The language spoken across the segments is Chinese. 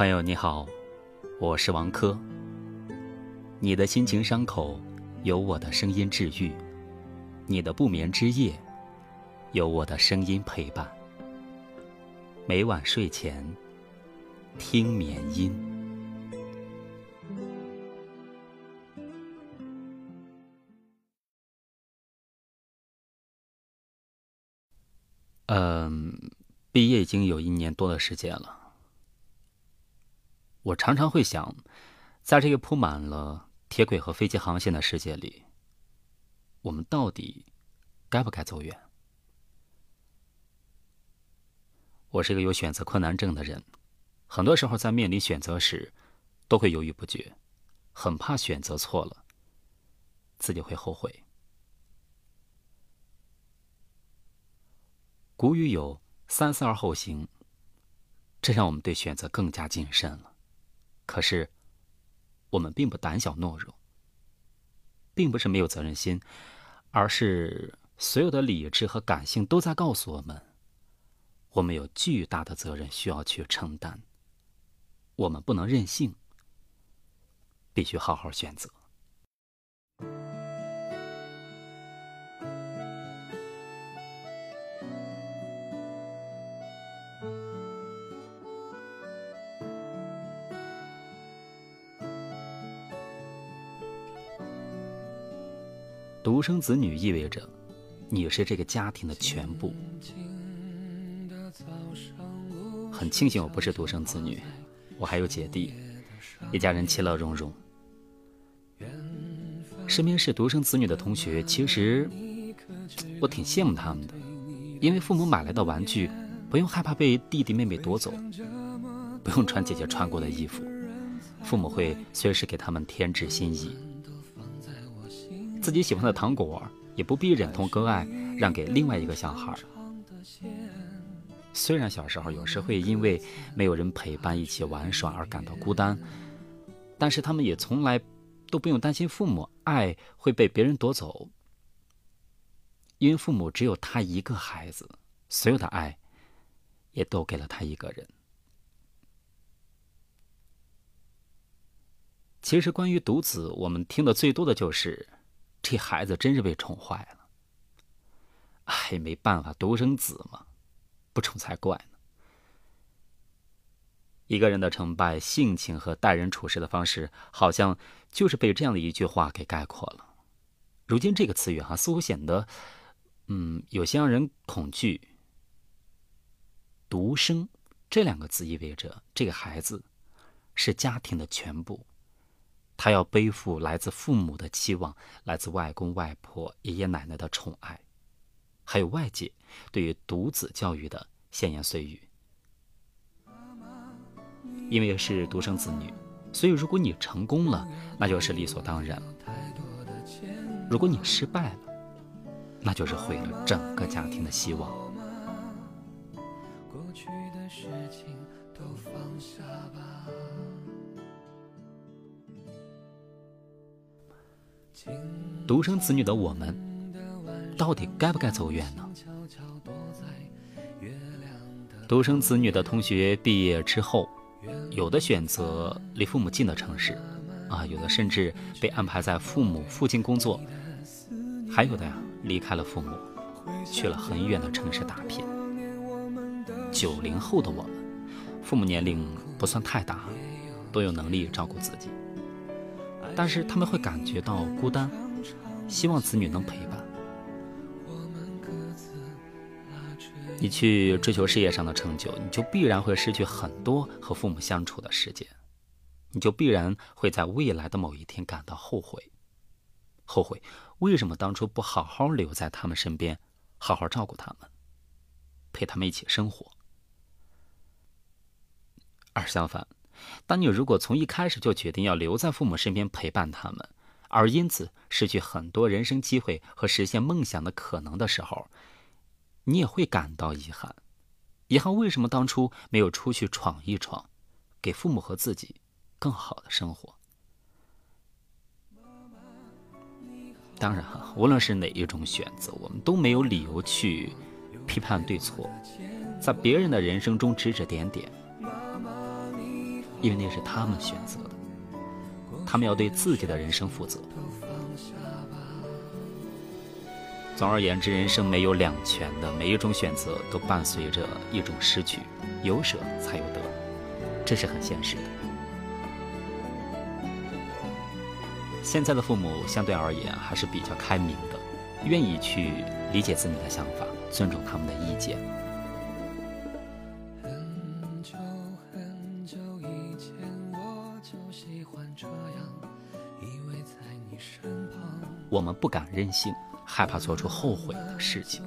朋友你好，我是王珂。你的心情伤口，有我的声音治愈；你的不眠之夜，有我的声音陪伴。每晚睡前，听眠音。嗯，毕业已经有一年多的时间了。我常常会想，在这个铺满了铁轨和飞机航线的世界里，我们到底该不该走远？我是一个有选择困难症的人，很多时候在面临选择时，都会犹豫不决，很怕选择错了，自己会后悔。古语有“三思而后行”，这让我们对选择更加谨慎了。可是，我们并不胆小懦弱，并不是没有责任心，而是所有的理智和感性都在告诉我们，我们有巨大的责任需要去承担。我们不能任性，必须好好选择。独生子女意味着，你是这个家庭的全部。很庆幸我不是独生子女，我还有姐弟，一家人其乐融融。身边是独生子女的同学，其实我挺羡慕他们的，因为父母买来的玩具，不用害怕被弟弟妹妹夺走，不用穿姐姐穿过的衣服，父母会随时给他们添置新衣。自己喜欢的糖果也不必忍痛割爱，让给另外一个小孩。虽然小时候有时会因为没有人陪伴一起玩耍而感到孤单，但是他们也从来都不用担心父母爱会被别人夺走，因为父母只有他一个孩子，所有的爱也都给了他一个人。其实关于独子，我们听的最多的就是。这孩子真是被宠坏了，哎，没办法，独生子嘛，不宠才怪呢。一个人的成败，性情和待人处事的方式，好像就是被这样的一句话给概括了。如今这个词语哈，似乎显得，嗯，有些让人恐惧。独生这两个字意味着这个孩子是家庭的全部。他要背负来自父母的期望，来自外公外婆、爷爷奶奶的宠爱，还有外界对于独子教育的闲言碎语。因为是独生子女，所以如果你成功了，那就是理所当然；如果你失败了，那就是毁了整个家庭的希望。独生子女的我们，到底该不该走远呢？独生子女的同学毕业之后，有的选择离父母近的城市，啊，有的甚至被安排在父母附近工作，还有的呀，离开了父母，去了很远的城市打拼。九零后的我们，父母年龄不算太大，都有能力照顾自己。但是他们会感觉到孤单，希望子女能陪伴。你去追求事业上的成就，你就必然会失去很多和父母相处的时间，你就必然会在未来的某一天感到后悔，后悔为什么当初不好好留在他们身边，好好照顾他们，陪他们一起生活。而相反。当你如果从一开始就决定要留在父母身边陪伴他们，而因此失去很多人生机会和实现梦想的可能的时候，你也会感到遗憾。遗憾为什么当初没有出去闯一闯，给父母和自己更好的生活？当然哈，无论是哪一种选择，我们都没有理由去批判对错，在别人的人生中指指点点。因为那是他们选择，他们要对自己的人生负责。总而言之，人生没有两全的，每一种选择都伴随着一种失去，有舍才有得，这是很现实的。现在的父母相对而言还是比较开明的，愿意去理解子女的想法，尊重他们的意见。我们不敢任性。害怕做出后悔的事情。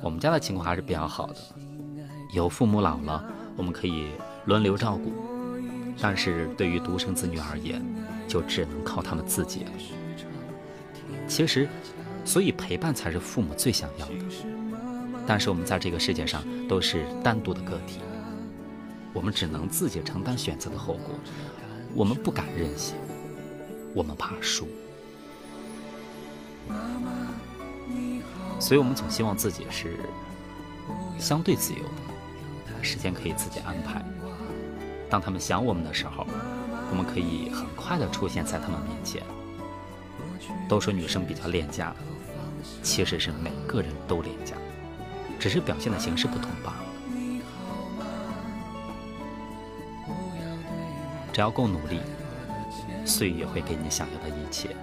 我们家的情况还是比较好的，有父母老了，我们可以轮流照顾；但是对于独生子女而言，就只能靠他们自己了。其实，所以陪伴才是父母最想要的。但是我们在这个世界上都是单独的个体，我们只能自己承担选择的后果。我们不敢任性，我们怕输。所以，我们总希望自己是相对自由的，时间可以自己安排。当他们想我们的时候，我们可以很快的出现在他们面前。都说女生比较恋家，其实是每个人都恋家，只是表现的形式不同罢了。只要够努力，岁月会给你想要的一切。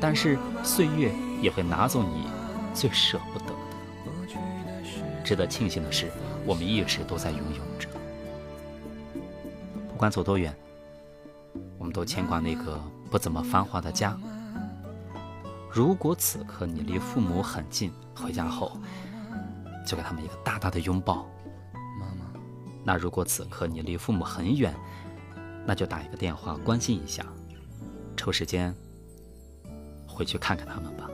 但是岁月也会拿走你最舍不得的。值得庆幸的是，我们一直都在拥有着。不管走多远，我们都牵挂那个不怎么繁华的家。如果此刻你离父母很近，回家后就给他们一个大大的拥抱。那如果此刻你离父母很远，那就打一个电话关心一下，抽时间。回去看看他们吧。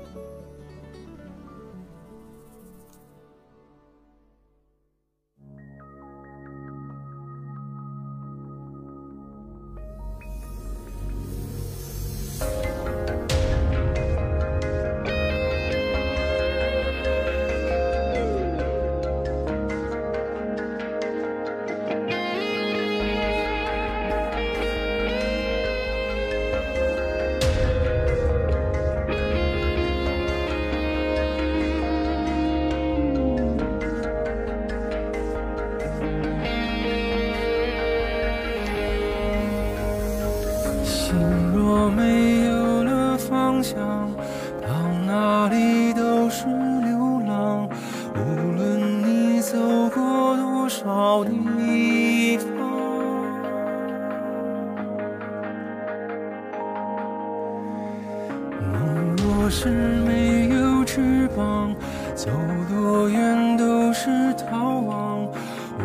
是没有翅膀，走多远都是逃亡。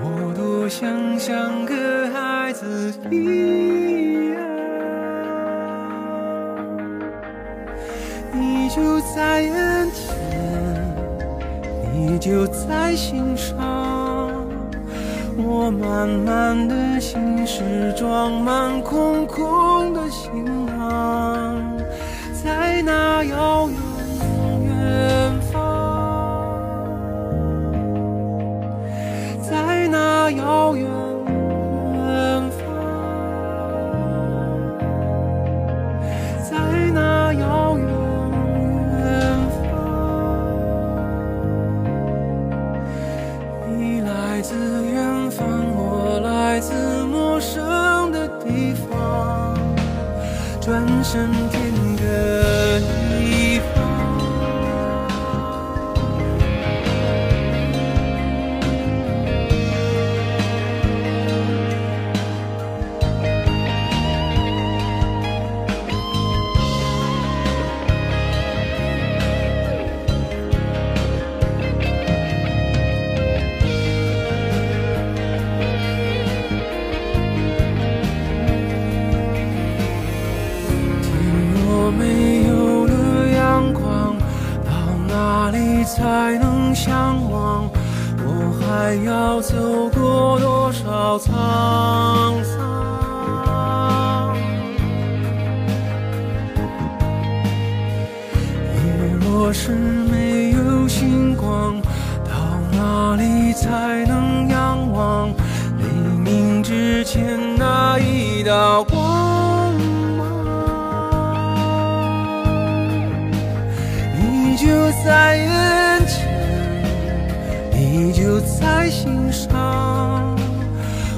我多想像个孩子一样，你就在眼前，你就在心上。我满满的心事装满空空的行囊。在那遥远才能相望，我还要走过多少沧桑？夜若是没有星光，到哪里才能仰望？黎明之前那一道光芒，你就在，你就在心上。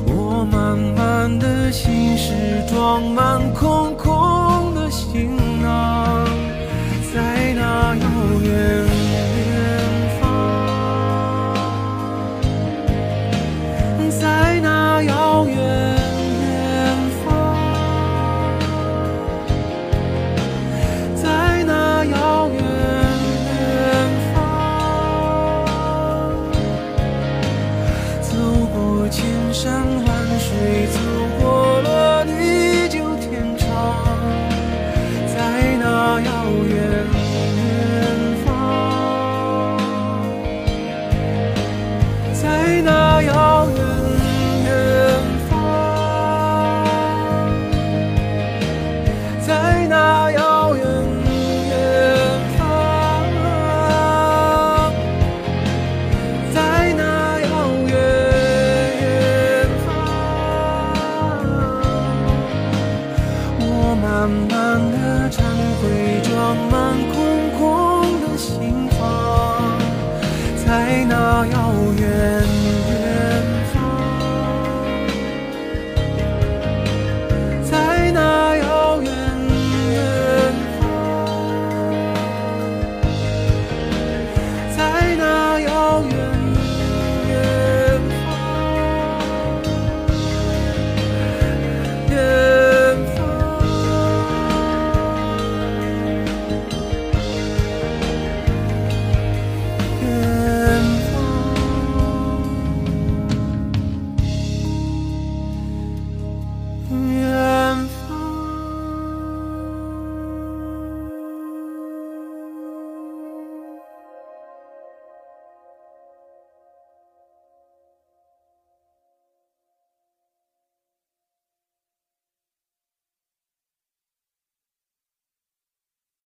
我满满的心事装满空。